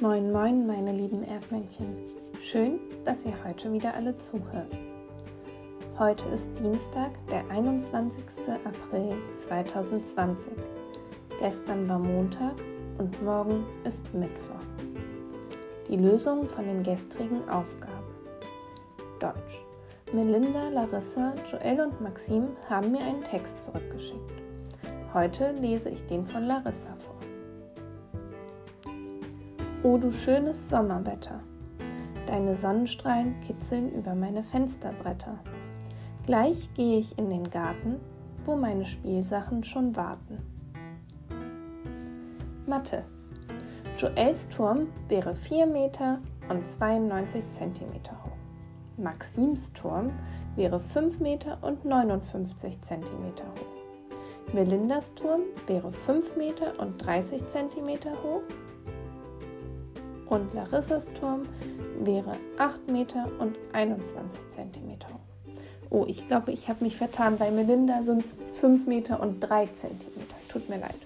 Moin, moin, meine lieben Erdmännchen. Schön, dass ihr heute wieder alle zuhört. Heute ist Dienstag, der 21. April 2020. Gestern war Montag und morgen ist Mittwoch. Die Lösung von den gestrigen Aufgaben. Deutsch. Melinda, Larissa, Joel und Maxim haben mir einen Text zurückgeschickt. Heute lese ich den von Larissa vor. O du schönes Sommerwetter, deine Sonnenstrahlen kitzeln über meine Fensterbretter. Gleich gehe ich in den Garten, wo meine Spielsachen schon warten. Mathe. Joels Turm wäre 4 Meter und 92 Zentimeter hoch. Maxims Turm wäre 5 Meter und 59 Zentimeter hoch. Melindas Turm wäre 5 Meter und 30 Zentimeter hoch und Larissas Turm wäre 8 Meter und 21 Zentimeter hoch. Oh, ich glaube, ich habe mich vertan. Bei Melinda sind es 5 Meter und 3 Zentimeter. Tut mir leid.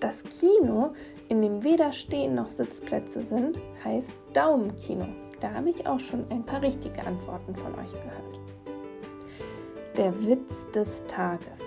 Das Kino, in dem weder Stehen noch Sitzplätze sind, heißt Daumenkino. Da habe ich auch schon ein paar richtige Antworten von euch gehört. Der Witz des Tages.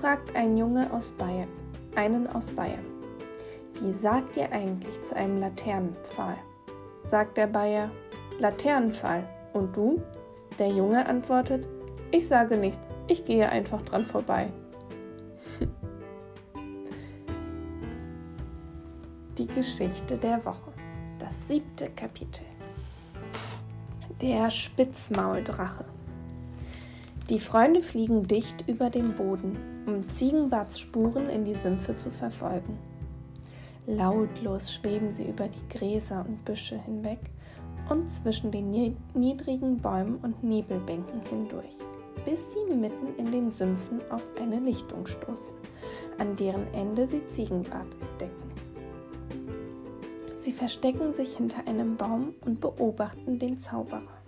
Fragt ein Junge aus Bayern, einen aus Bayern. Wie sagt ihr eigentlich zu einem Laternenpfahl? Sagt der Bayer, Laternenpfahl. Und du? Der Junge antwortet, ich sage nichts, ich gehe einfach dran vorbei. Die Geschichte der Woche. Das siebte Kapitel. Der Spitzmauldrache. Die Freunde fliegen dicht über den Boden, um Ziegenbarts Spuren in die Sümpfe zu verfolgen. Lautlos schweben sie über die Gräser und Büsche hinweg und zwischen den niedrigen Bäumen und Nebelbänken hindurch, bis sie mitten in den Sümpfen auf eine Lichtung stoßen, an deren Ende sie Ziegenbart entdecken. Sie verstecken sich hinter einem Baum und beobachten den Zauberer.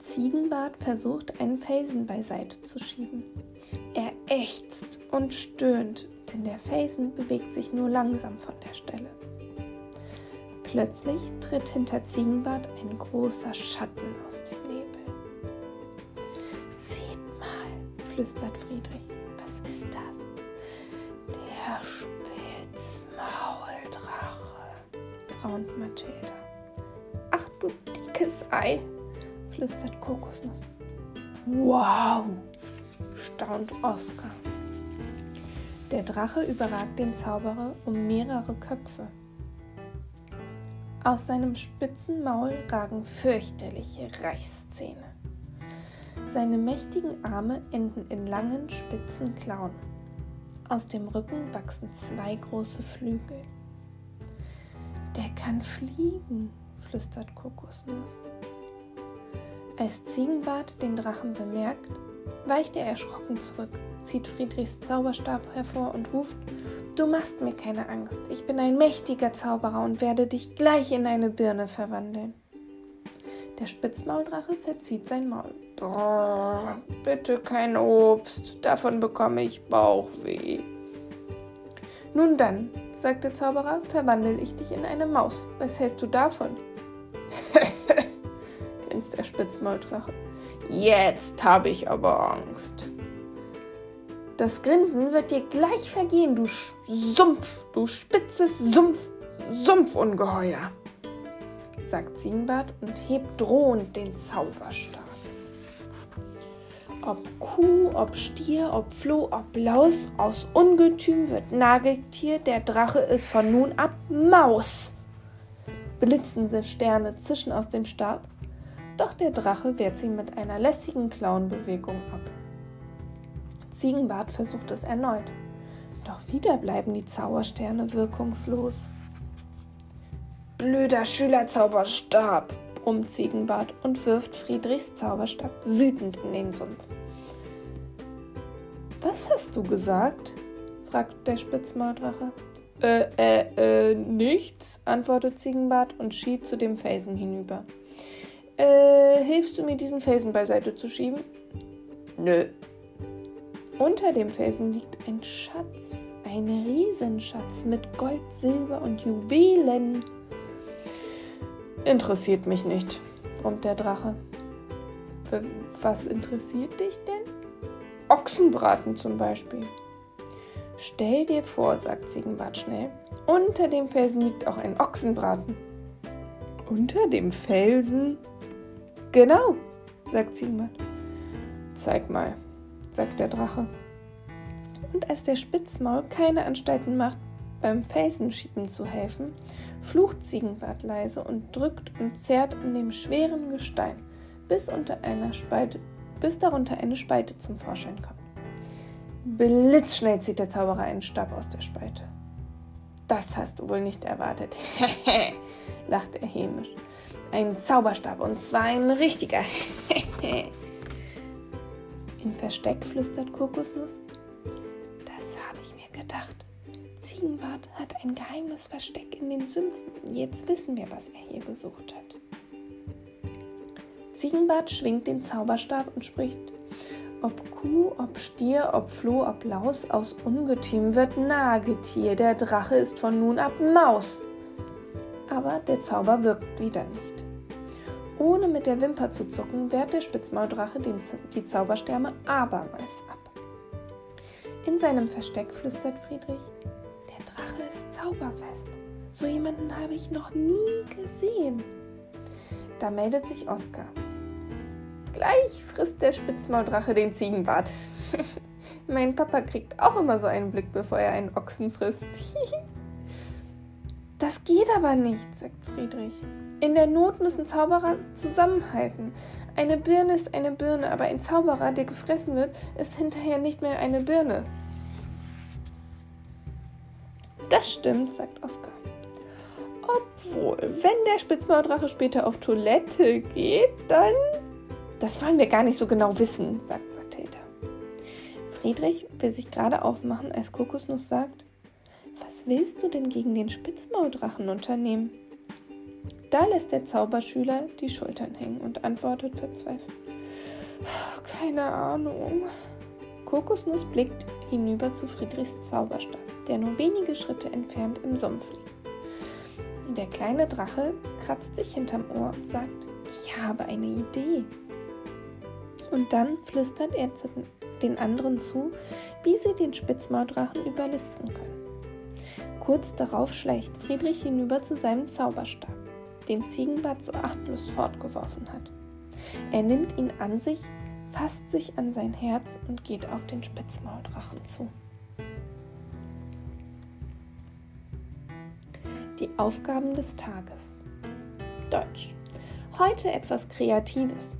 Ziegenbart versucht, einen Felsen beiseite zu schieben. Er ächzt und stöhnt, denn der Felsen bewegt sich nur langsam von der Stelle. Plötzlich tritt hinter Ziegenbart ein großer Schatten aus dem Nebel. Seht mal, flüstert Friedrich, was ist das? Der Spitzmauldrache, raunt Mathilda. Ach du dickes Ei, flüstert Kokosnuss. Wow, staunt Oskar. Der Drache überragt den Zauberer um mehrere Köpfe. Aus seinem spitzen Maul ragen fürchterliche Reißzähne. Seine mächtigen Arme enden in langen, spitzen Klauen. Aus dem Rücken wachsen zwei große Flügel. Der kann fliegen, flüstert Kokosnuss. Als Ziegenbart den Drachen bemerkt, weicht er erschrocken zurück, zieht Friedrichs Zauberstab hervor und ruft, Du machst mir keine Angst, ich bin ein mächtiger Zauberer und werde dich gleich in eine Birne verwandeln. Der Spitzmauldrache verzieht sein Maul. Brrr, bitte kein Obst, davon bekomme ich Bauchweh. Nun dann, sagt der Zauberer, verwandle ich dich in eine Maus. Was hältst du davon? grinst der Spitzmauldrache. Jetzt habe ich aber Angst. Das Grinsen wird dir gleich vergehen, du Sumpf, du spitzes Sumpf, Sumpfungeheuer, sagt Ziegenbart und hebt drohend den Zauberstab. Ob Kuh, ob Stier, ob Floh, ob Laus, aus Ungetüm wird Nageltier, der Drache ist von nun ab Maus. Blitzende Sterne zischen aus dem Stab doch der Drache wehrt sie mit einer lässigen Klauenbewegung ab. Ziegenbart versucht es erneut, doch wieder bleiben die Zaubersterne wirkungslos. Blöder Schülerzauberstab, brummt Ziegenbart und wirft Friedrichs Zauberstab wütend in den Sumpf. Was hast du gesagt? fragt der Spitzmauldrache. Äh, äh, äh, nichts, antwortet Ziegenbart und schied zu dem Felsen hinüber. Äh, hilfst du mir, diesen Felsen beiseite zu schieben? Nö. Unter dem Felsen liegt ein Schatz, ein Riesenschatz mit Gold, Silber und Juwelen. Interessiert mich nicht, brummt der Drache. Was interessiert dich denn? Ochsenbraten zum Beispiel. Stell dir vor, sagt Ziegenbart schnell, unter dem Felsen liegt auch ein Ochsenbraten. Unter dem Felsen? Genau, sagt Ziegenbart. Zeig mal, sagt der Drache. Und als der Spitzmaul keine Anstalten macht, beim Felsenschieben zu helfen, flucht Ziegenbart leise und drückt und zerrt an dem schweren Gestein, bis, unter einer Spalte, bis darunter eine Spalte zum Vorschein kommt. Blitzschnell zieht der Zauberer einen Stab aus der Spalte. Das hast du wohl nicht erwartet, lacht er hämisch. Ein Zauberstab und zwar ein richtiger. Im Versteck flüstert Kokosnuss. Das habe ich mir gedacht. Ziegenbart hat ein geheimes Versteck in den Sümpfen. Jetzt wissen wir, was er hier gesucht hat. Ziegenbart schwingt den Zauberstab und spricht: Ob Kuh, ob Stier, ob Floh, ob Laus, aus Ungetüm wird Nagetier. Der Drache ist von nun ab Maus. Aber der Zauber wirkt wieder nicht. Ohne mit der Wimper zu zucken, wehrt der Spitzmauldrache den, die Zaubersterne abermals ab. In seinem Versteck flüstert Friedrich, der Drache ist zauberfest. So jemanden habe ich noch nie gesehen. Da meldet sich Oskar. Gleich frisst der Spitzmauldrache den Ziegenbart. mein Papa kriegt auch immer so einen Blick, bevor er einen Ochsen frisst. das geht aber nicht, sagt Friedrich. In der Not müssen Zauberer zusammenhalten. Eine Birne ist eine Birne, aber ein Zauberer, der gefressen wird, ist hinterher nicht mehr eine Birne. Das stimmt, sagt Oskar. Obwohl, wenn der Spitzmauldrache später auf Toilette geht, dann. Das wollen wir gar nicht so genau wissen, sagt Mathilda. Friedrich will sich gerade aufmachen, als Kokosnuss sagt: Was willst du denn gegen den Spitzmauldrachen unternehmen? Da lässt der Zauberschüler die Schultern hängen und antwortet verzweifelt. Keine Ahnung. Kokosnuss blickt hinüber zu Friedrichs Zauberstab, der nur wenige Schritte entfernt im Sumpf liegt. Der kleine Drache kratzt sich hinterm Ohr und sagt, ich habe eine Idee. Und dann flüstert er den anderen zu, wie sie den Spitzmauldrachen überlisten können. Kurz darauf schleicht Friedrich hinüber zu seinem Zauberstab den Ziegenbart so achtlos fortgeworfen hat. Er nimmt ihn an sich, fasst sich an sein Herz und geht auf den Spitzmauldrachen zu. Die Aufgaben des Tages. Deutsch. Heute etwas Kreatives.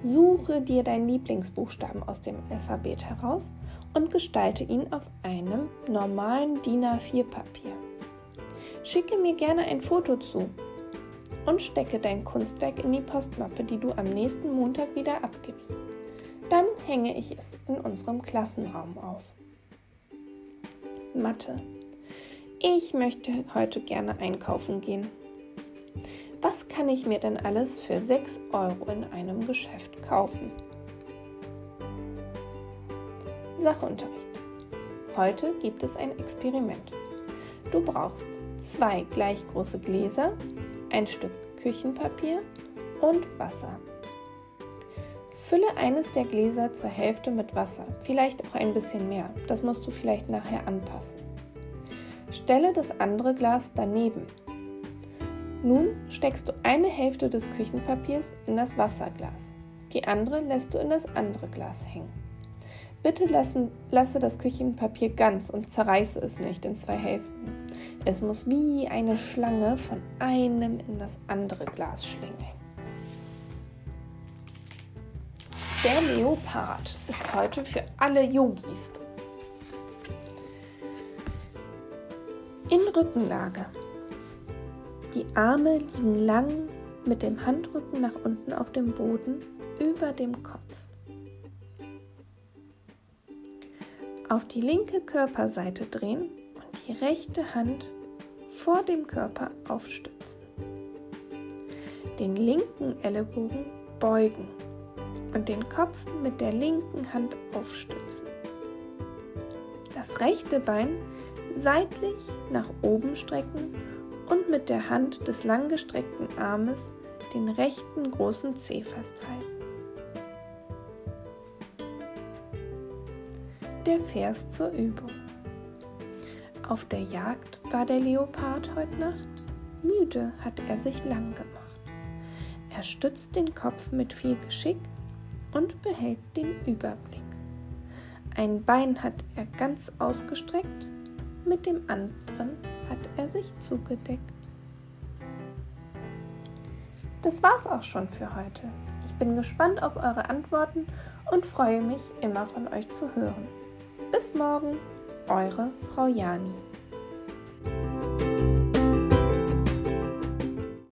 Suche dir deinen Lieblingsbuchstaben aus dem Alphabet heraus und gestalte ihn auf einem normalen DIN A4-Papier. Schicke mir gerne ein Foto zu und stecke dein Kunstwerk in die Postmappe, die du am nächsten Montag wieder abgibst. Dann hänge ich es in unserem Klassenraum auf. Mathe. Ich möchte heute gerne einkaufen gehen. Was kann ich mir denn alles für 6 Euro in einem Geschäft kaufen? Sachunterricht. Heute gibt es ein Experiment. Du brauchst zwei gleich große Gläser, ein Stück Küchenpapier und Wasser. Fülle eines der Gläser zur Hälfte mit Wasser, vielleicht auch ein bisschen mehr, das musst du vielleicht nachher anpassen. Stelle das andere Glas daneben. Nun steckst du eine Hälfte des Küchenpapiers in das Wasserglas, die andere lässt du in das andere Glas hängen. Bitte lassen, lasse das Küchenpapier ganz und zerreiße es nicht in zwei Hälften. Es muss wie eine Schlange von einem in das andere Glas schlingen. Der Leopard ist heute für alle Yogis. In Rückenlage. Die Arme liegen lang mit dem Handrücken nach unten auf dem Boden über dem Kopf. Auf die linke Körperseite drehen und die rechte Hand vor dem Körper aufstützen. Den linken Ellenbogen beugen und den Kopf mit der linken Hand aufstützen. Das rechte Bein seitlich nach oben strecken und mit der Hand des langgestreckten Armes den rechten großen Zeh festhalten. Der Vers zur Übung. Auf der Jagd war der Leopard heute Nacht. Müde hat er sich lang gemacht. Er stützt den Kopf mit viel Geschick und behält den Überblick. Ein Bein hat er ganz ausgestreckt, mit dem anderen hat er sich zugedeckt. Das war's auch schon für heute. Ich bin gespannt auf eure Antworten und freue mich, immer von euch zu hören. Bis morgen, eure Frau Jani.